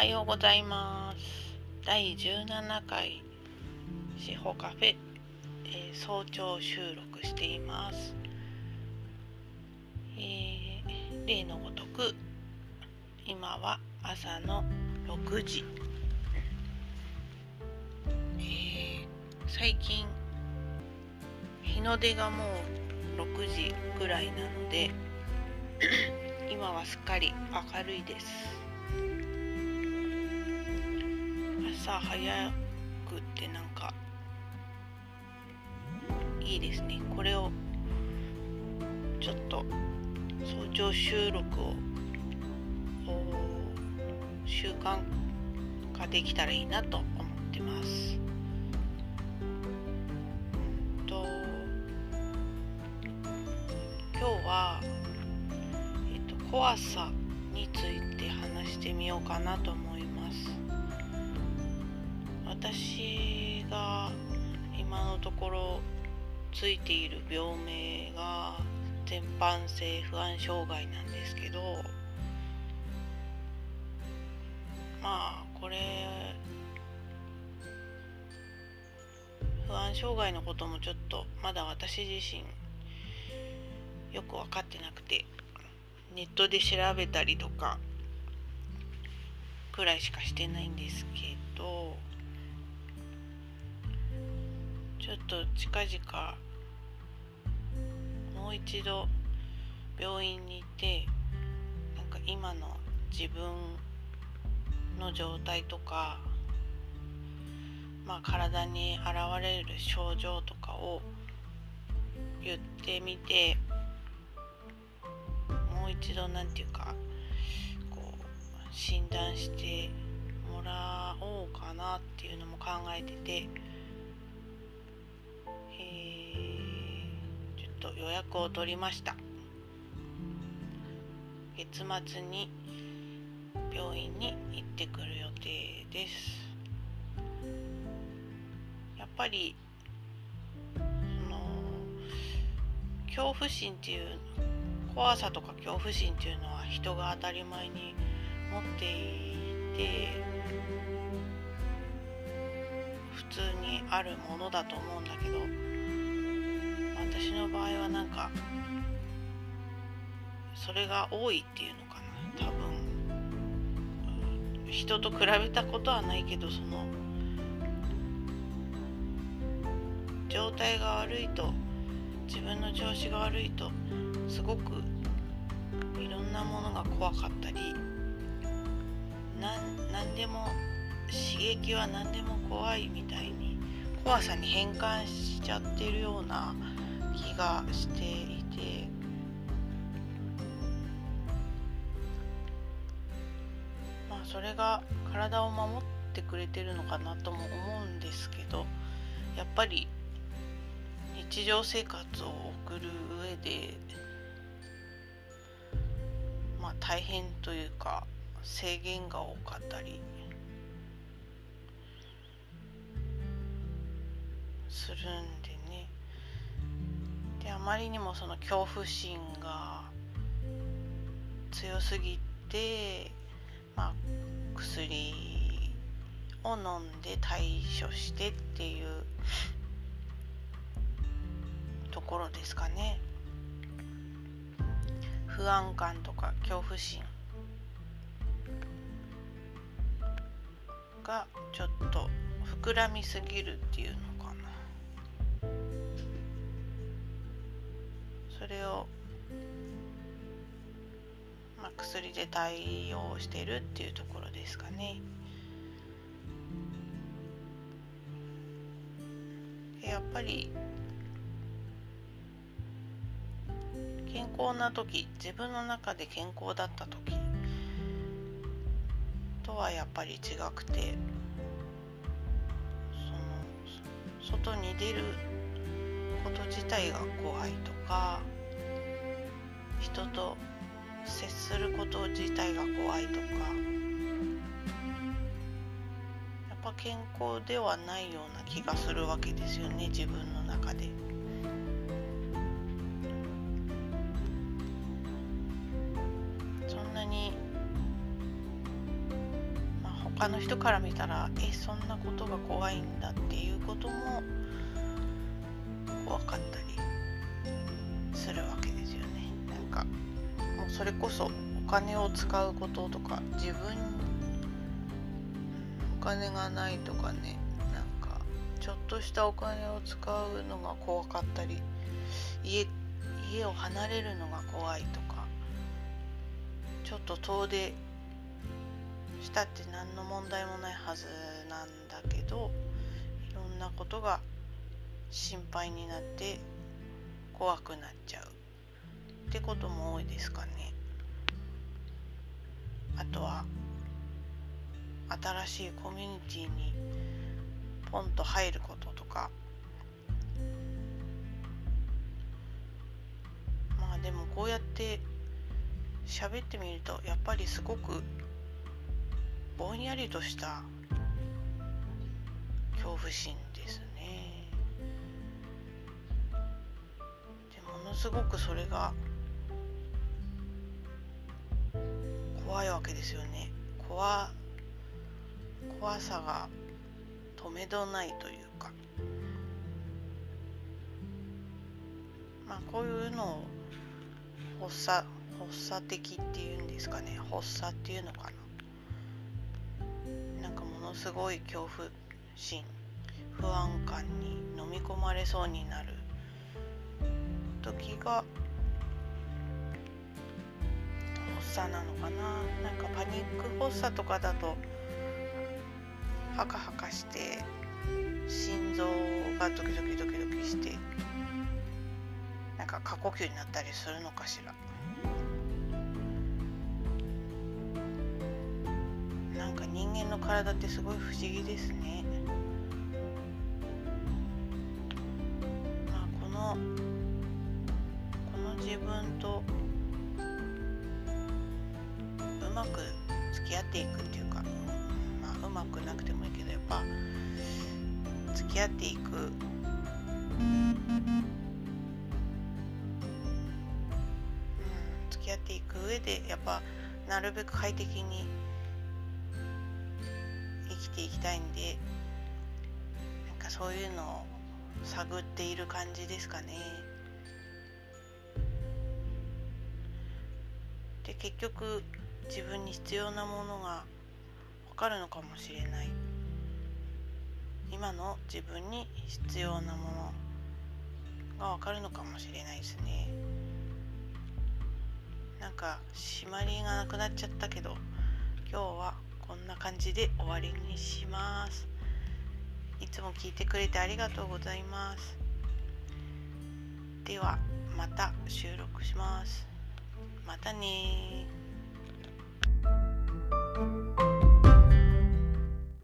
はようございます。第17回司法カフェ、えー、早朝収録しています、えー、例のごとく今は朝の6時、えー、最近日の出がもう6時ぐらいなので今はすっかり明るいです。朝早くってなんかいいですねこれをちょっと早朝収録を習慣化できたらいいなと思ってます。と今日は、えっと、怖さについて話してみようかなと思います。私が今のところついている病名が全般性不安障害なんですけどまあこれ不安障害のこともちょっとまだ私自身よく分かってなくてネットで調べたりとかくらいしかしてないんですけどちょっと近々もう一度病院に行ってなんか今の自分の状態とかまあ体に現れる症状とかを言ってみてもう一度何て言うかこう診断してもらおうかなっていうのも考えてて。予約を取りました。月末に病院に行ってくる予定です。やっぱりその恐怖心っていう怖さとか恐怖心っていうのは人が当たり前に持っていて普通にあるものだと思うんだけど私の場合はなんかそれが多いっていうのかな。多分。人と比べたことはないけどその状態が悪いと自分の調子が悪いとすごくいろんなものが怖かったり何でも刺激は何でも怖いみたいに怖さに変換しちゃってるような気がしていて。まあそれが体を守ってくれてるのかなとも思うんですけどやっぱり日常生活を送る上でまあ大変というか制限が多かったりするんでね。であまりにもその恐怖心が強すぎて、まあ、薬を飲んで対処してっていうところですかね。不安感とか恐怖心がちょっと膨らみすぎるっていうのれを、まあ、薬で対応してるっていうところですかね。やっぱり健康な時自分の中で健康だった時とはやっぱり違くてその外に出ること自体が怖いとか人と接すること自体が怖いとかやっぱ健康ではないような気がするわけですよね自分の中で。そんなに、まあ、他の人から見たらえそんなことが怖いんだっていうことも怖かったりそれこそお金を使うこととか自分お金がないとかねなんかちょっとしたお金を使うのが怖かったり家家を離れるのが怖いとかちょっと遠出したって何の問題もないはずなんだけどいろんなことが心配になって怖くなっちゃうってことも多いですかね。あとは新しいコミュニティにポンと入ることとか。まあでもこうやって喋ってみるとやっぱりすごくぼんやりとした恐怖心ですね。でものすごくそれがわけですよね。怖怖さが止めどないというか。まあこういうのを発作発作的っていうんですかね。発作っていうのかな。なんかものすごい恐怖心不安感に飲み込まれそうになる時が作なのかな？なんかパニック発作とかだとハカハカして心臓がドキドキドキドキしてなんか過呼吸になったりするのかしらなんか人間。の体ってすごい不思議ですね。合っていくっていうか、まあ、うまくなくてもいいけどやっぱ付き合っていく。うん付き合っていく上でやっぱなるべく快適に生きていきたいんでなんかそういうのを探っている感じですかね。で結局自分に必要なものが分かるのかもしれない。今の自分に必要なものが分かるのかもしれないですね。なんか締まりがなくなっちゃったけど今日はこんな感じで終わりにします。いつも聞いてくれてありがとうございます。ではまた収録します。またね